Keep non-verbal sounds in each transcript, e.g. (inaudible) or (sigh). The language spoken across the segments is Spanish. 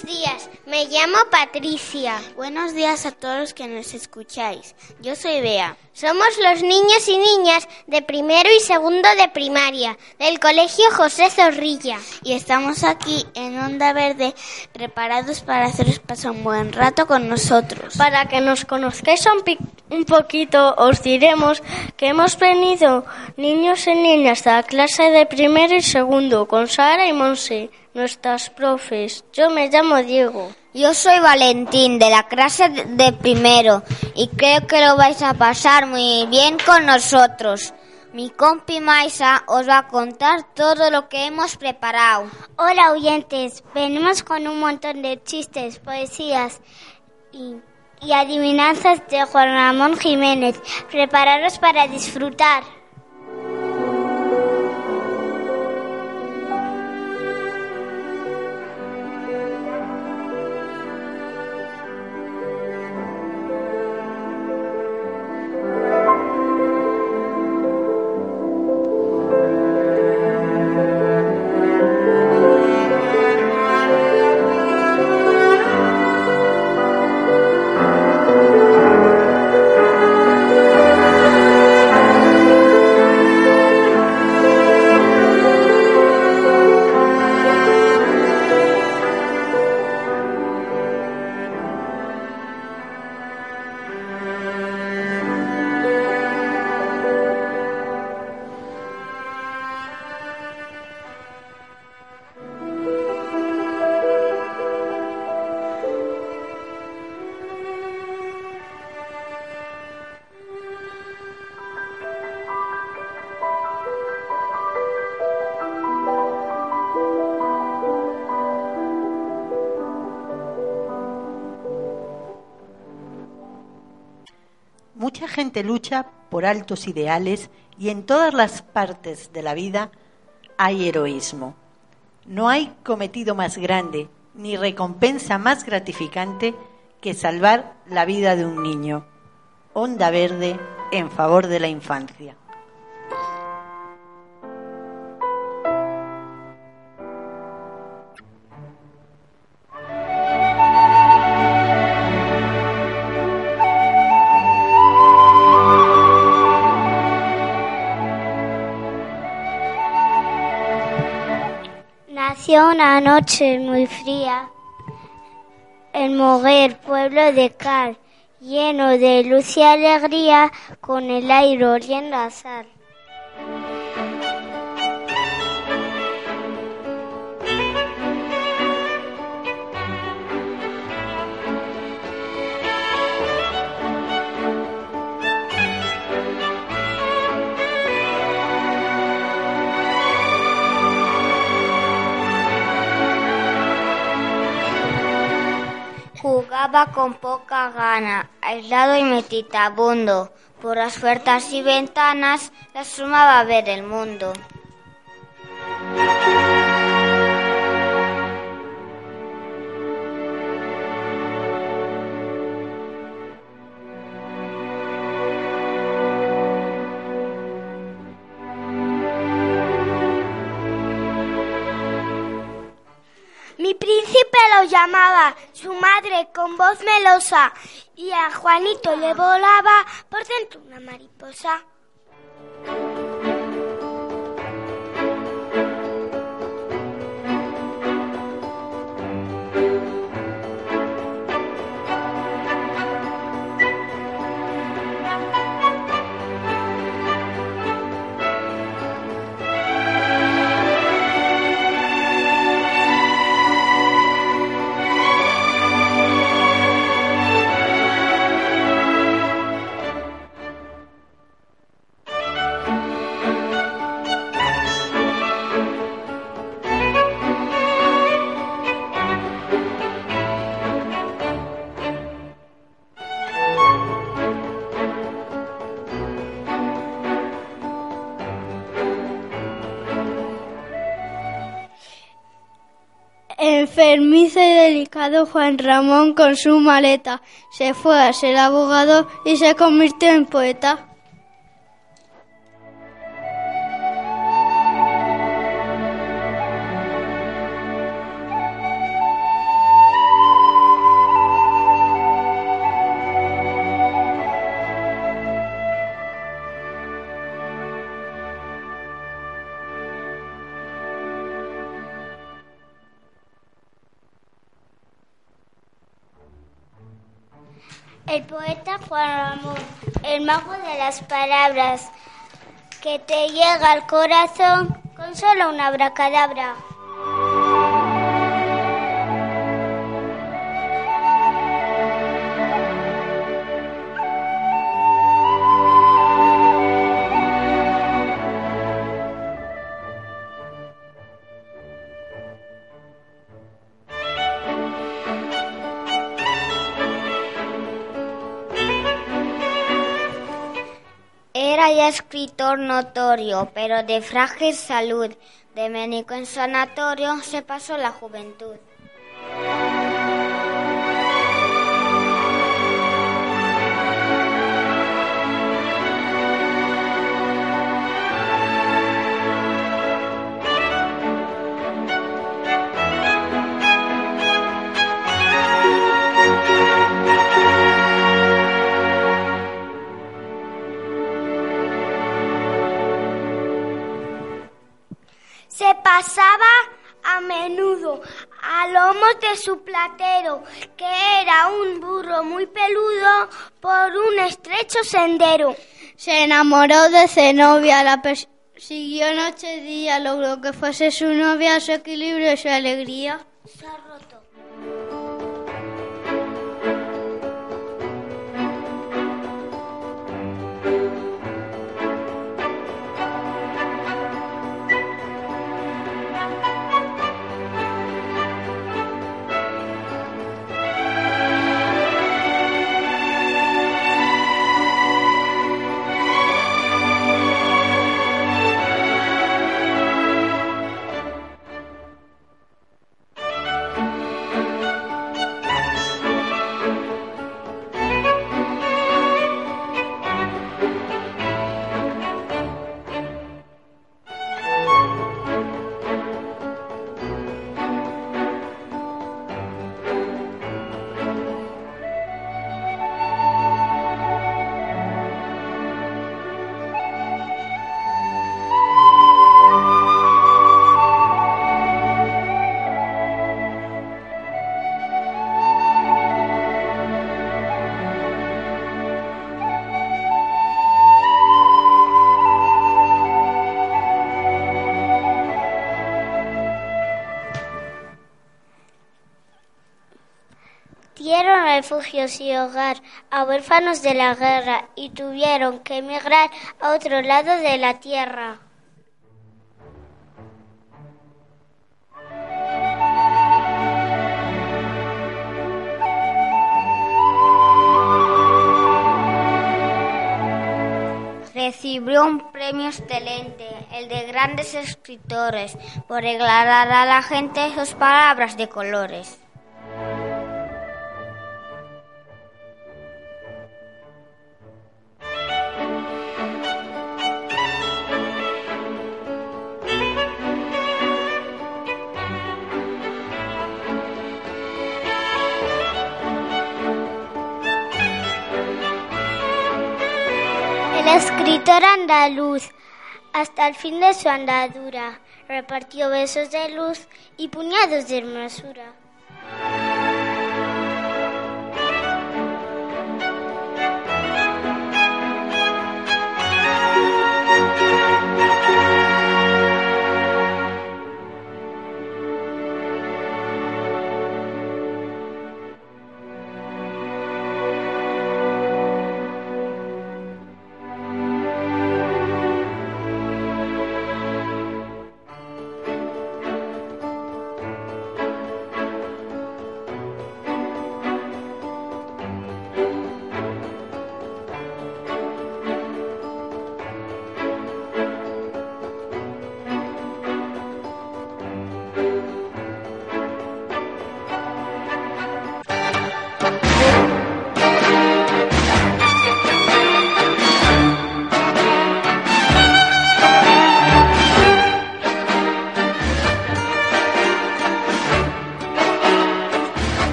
Buenos días, me llamo Patricia. Buenos días a todos los que nos escucháis. Yo soy Bea. Somos los niños y niñas de primero y segundo de primaria del Colegio José Zorrilla. Y estamos aquí en Onda Verde preparados para haceros pasar un buen rato con nosotros. Para que nos conozcáis un, un poquito, os diremos que hemos venido niños y niñas de la clase de primero y segundo con Sara y Monse, nuestras profes. Yo me llamo Diego. Yo soy Valentín de la clase de- primero y creo que lo vais a pasar muy bien con nosotros. Mi compi Maisa os va a contar todo lo que hemos preparado. Hola oyentes, venimos con un montón de chistes, poesías y, y adivinanzas de Juan Ramón Jiménez. Prepararos para disfrutar. Gente lucha por altos ideales y en todas las partes de la vida hay heroísmo. No hay cometido más grande ni recompensa más gratificante que salvar la vida de un niño. Onda verde en favor de la infancia. Una noche muy fría en Moguer, pueblo de Cal, lleno de luz y alegría, con el aire oliendo a sal. Con poca gana, aislado y meditabundo. Por las puertas y ventanas le asomaba a ver el mundo. Llamaba, su madre con voz melosa, y a Juanito le volaba por dentro una mariposa. Enfermizo y delicado Juan Ramón con su maleta se fue a ser abogado y se convirtió en poeta. El poeta Juan Ramón, el mago de las palabras, que te llega al corazón con solo una abracadabra. Ya escritor notorio, pero de frágil salud. De médico en sanatorio se pasó la juventud. Sendero. Se enamoró de Zenobia, la persiguió noche y día, logró que fuese su novia, su equilibrio y su alegría. Se ha roto. Refugios y hogar a huérfanos de la guerra y tuvieron que emigrar a otro lado de la tierra. Recibió un premio excelente, el de grandes escritores, por aclarar a la gente sus palabras de colores. Escritor andaluz, hasta el fin de su andadura, repartió besos de luz y puñados de hermosura.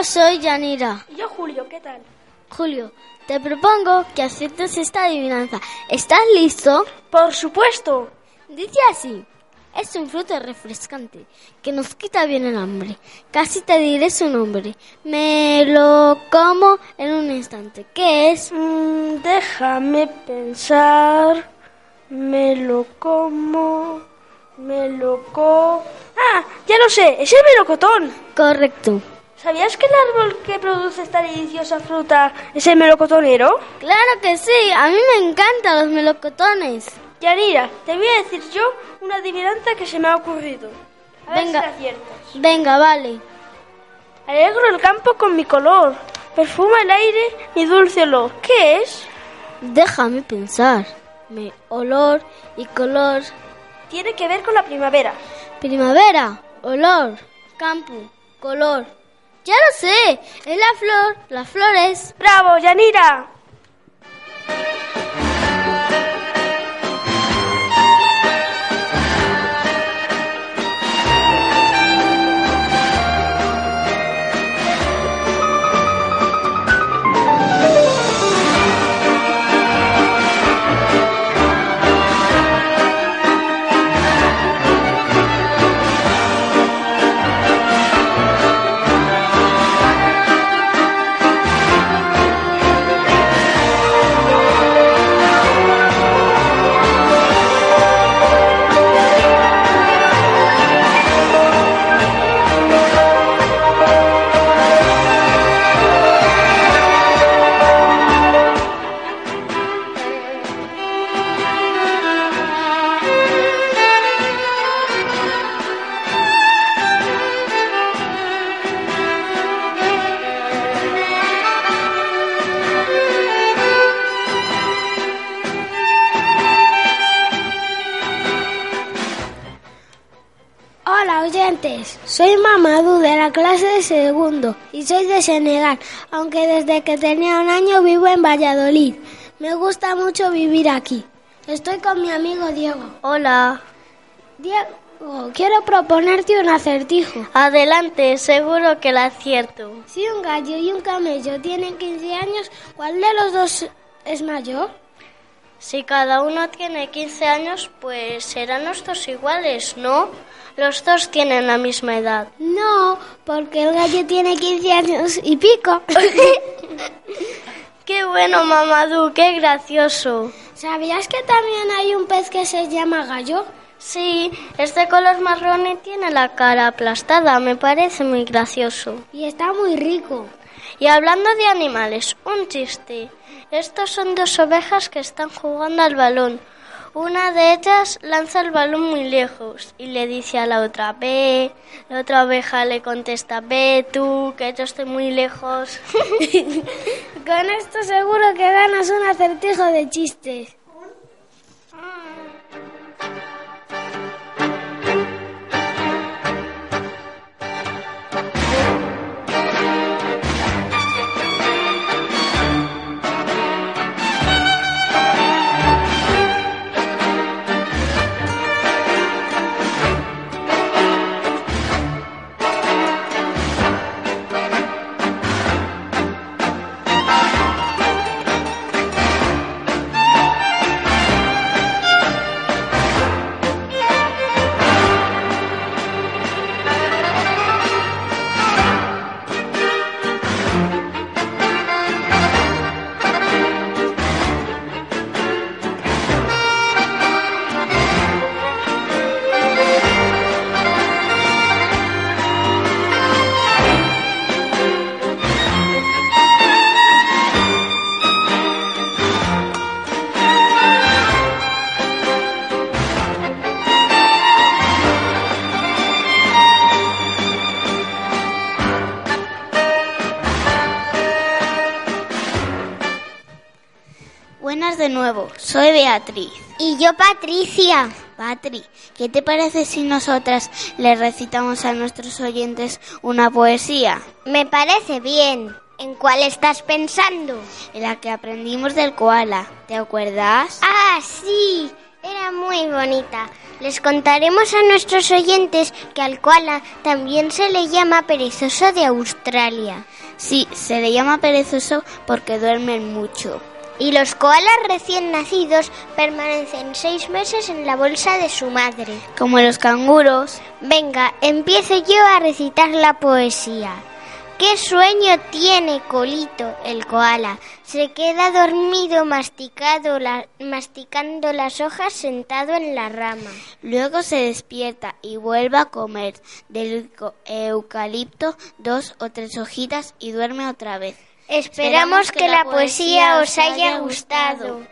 Yo soy Yanira. Y yo Julio, ¿qué tal? Julio, te propongo que aciertes esta adivinanza. ¿Estás listo? Por supuesto. Dice así. Es un fruto refrescante que nos quita bien el hambre. Casi te diré su nombre. Me lo como en un instante. ¿Qué es? Mm, déjame pensar. Me lo como. Me lo co. Ah, ya lo sé, es el melocotón. Correcto. ¿Sabías que el árbol que produce esta deliciosa fruta es el melocotonero? Claro que sí, a mí me encantan los melocotones. Yanira, te voy a decir yo una adivinanza que se me ha ocurrido. A ver Venga. si la aciertas. Venga, vale. Alegro el campo con mi color, perfuma el aire mi dulce olor. ¿Qué es? Déjame pensar. Me olor y color. Tiene que ver con la primavera. Primavera, olor, campo, color. Ya lo sé, es la flor, las flores. ¡Bravo, Yanira! Y soy de Senegal, aunque desde que tenía un año vivo en Valladolid. Me gusta mucho vivir aquí. Estoy con mi amigo Diego. Hola. Diego, quiero proponerte un acertijo. Adelante, seguro que la acierto. Si un gallo y un camello tienen 15 años, ¿cuál de los dos es mayor? Si cada uno tiene 15 años, pues serán los dos iguales, ¿no? Los dos tienen la misma edad. No, porque el gallo tiene 15 años y pico. (laughs) Qué bueno, Mamadou, qué gracioso. ¿Sabías que también hay un pez que se llama gallo? Sí, es de color marrón y tiene la cara aplastada. Me parece muy gracioso. Y está muy rico. Y hablando de animales, un chiste. Estos son dos ovejas que están jugando al balón. Una de ellas lanza el balón muy lejos y le dice a la otra, ve. La otra oveja le contesta, ve tú, que yo estoy muy lejos. (laughs) Con esto seguro que ganas un acertijo de chistes. Nuevo, soy Beatriz. Y yo, Patricia. Patri, ¿qué te parece si nosotras le recitamos a nuestros oyentes una poesía? Me parece bien. ¿En cuál estás pensando? En la que aprendimos del koala, ¿te acuerdas? Ah, sí. Era muy bonita. Les contaremos a nuestros oyentes que al koala también se le llama perezoso de Australia. Sí, se le llama perezoso porque duermen mucho. Y los koalas recién nacidos permanecen seis meses en la bolsa de su madre. Como los canguros. Venga, empiece yo a recitar la poesía. ¿Qué sueño tiene Colito, el koala? Se queda dormido masticado masticando las hojas sentado en la rama. Luego se despierta y vuelve a comer del eucalipto dos o tres hojitas y duerme otra vez. Esperamos, que, la poesía os haya gustado.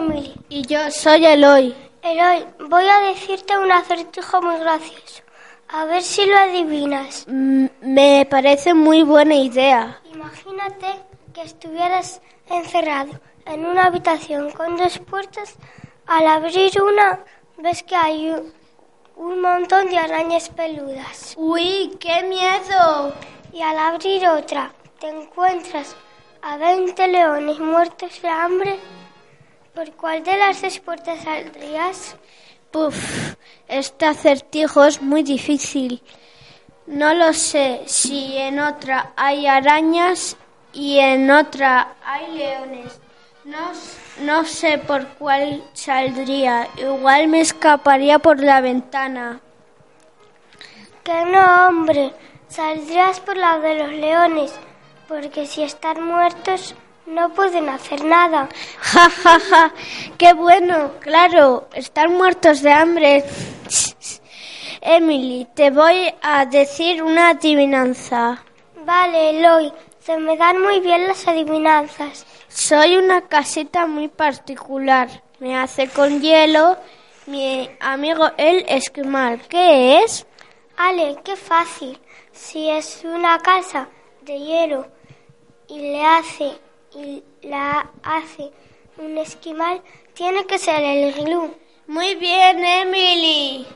Emily. Y yo soy Eloy. Eloy, voy a decirte un acertijo muy gracioso. A ver si lo adivinas. Mm, me parece muy buena idea. Imagínate que estuvieras encerrado en una habitación con dos puertas. Al abrir una, ves que hay un montón de arañas peludas. ¡Uy, qué miedo! Y al abrir otra, te encuentras a 20 leones muertos de hambre ¿Por cuál de las dos puertas saldrías? Puf, este acertijo es muy difícil. No lo sé si en otra hay arañas y en otra hay leones. No, no sé por cuál saldría. Igual me escaparía por la ventana. Que no, hombre. Saldrías por la de los leones. Porque si están muertos no pueden hacer nada. (laughs) Ja, ja, ja. Qué bueno. Claro, están muertos de hambre. (laughs) Emily, te voy a decir una adivinanza. Vale, Eloy. Se me dan muy bien las adivinanzas. Soy una casita muy particular. Me hace con hielo mi amigo el esquimal. ¿Qué es? Ale, qué fácil. Si es una casa de hielo y le hace y la hace un esquimal, tiene que ser el glú. Muy bien, Emily.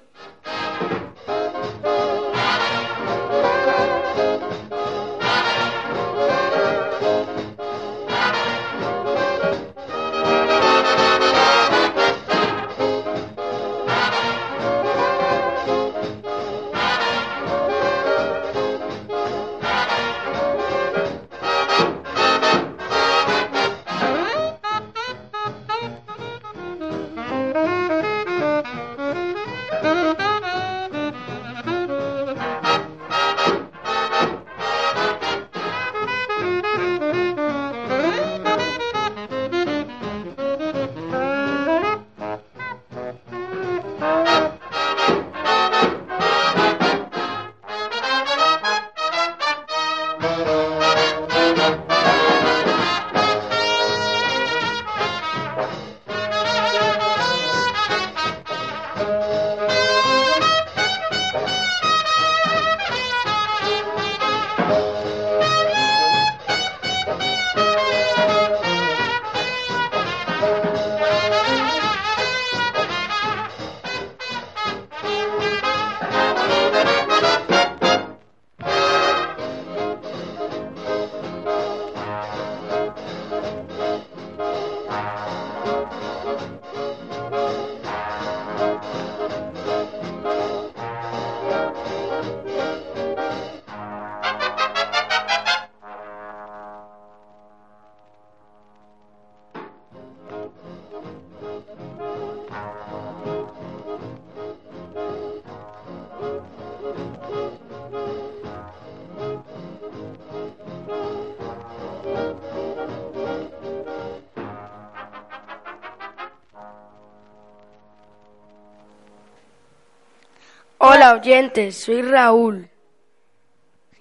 Hola oyentes, soy Raúl.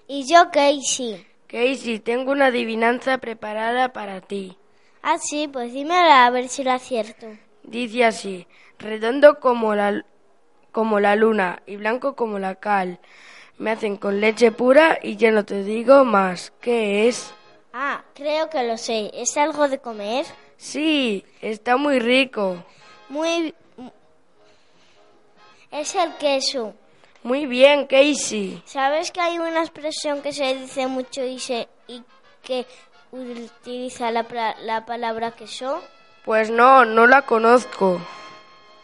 Y yo Casey. Casey, tengo una adivinanza preparada para ti. Ah, sí, pues dímela a ver si lo acierto. Dice así, redondo como la, como la luna y blanco como la cal. Me hacen con leche pura y ya no te digo más. ¿Qué es? Ah, creo que lo sé. ¿Es algo de comer? Sí, está muy rico. Muy... Es el queso. Muy bien, Casey. ¿Sabes que hay una expresión que se dice mucho y, se, y que utiliza la, la palabra queso? Pues no, no la conozco.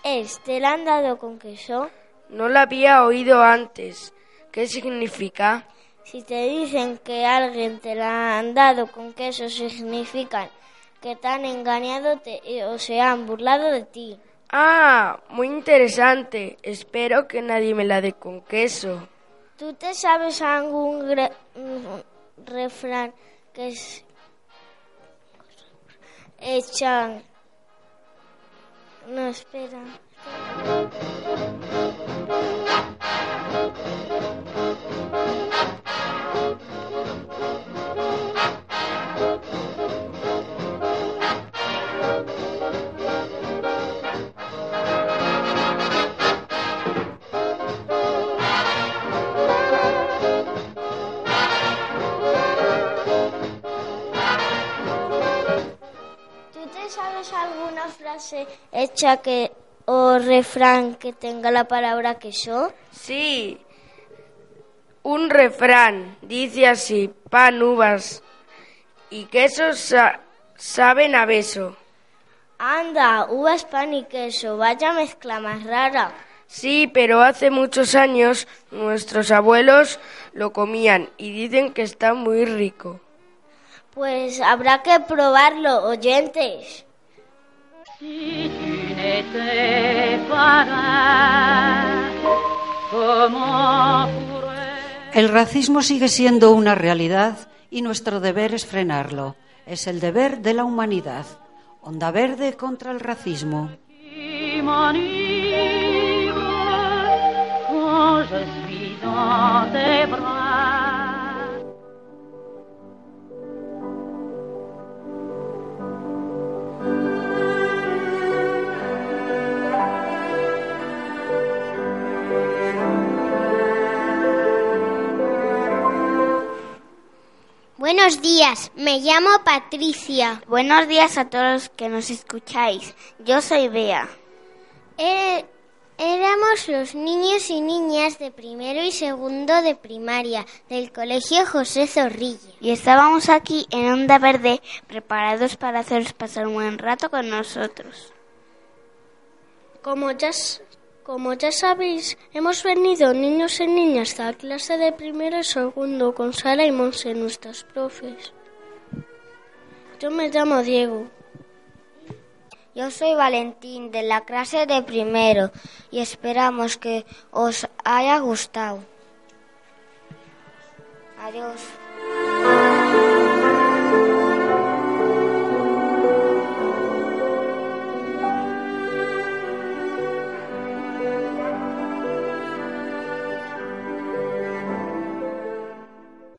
¿Es te la han dado con queso? No la había oído antes. ¿Qué significa? Si te dicen que alguien te la han dado con queso, significa que te han engañado te, o se han burlado de ti. Ah, muy interesante. Espero que nadie me la dé con queso. ¿Tú te sabes algún refrán que es echan no espera sabes frase hecha que o refrán que tenga la palabra queso? Sí, un refrán dice así, pan, uvas y queso sa saben a beso. Anda, uvas, pan y queso, vaya mezcla más rara. Sí, pero hace muchos años nuestros abuelos lo comían y dicen que está muy rico. Pues habrá que probarlo, oyentes. El racismo sigue siendo una realidad y nuestro deber es frenarlo. Es el deber de la humanidad. Onda verde contra el racismo. Buenos días, me llamo Patricia. Buenos días a todos los que nos escucháis. Yo soy Bea. Eh, éramos los niños y niñas de primero y segundo de primaria del Colegio José Zorrilla. Y estábamos aquí en Onda Verde preparados para haceros pasar un buen rato con nosotros. Como ya, como ya sabéis, hemos venido niños y niñas a la clase de primero y segundo con Sara y Monse, nuestras profes. Yo me llamo Diego. Yo soy Valentín de la clase de primero y esperamos que os haya gustado. Adiós.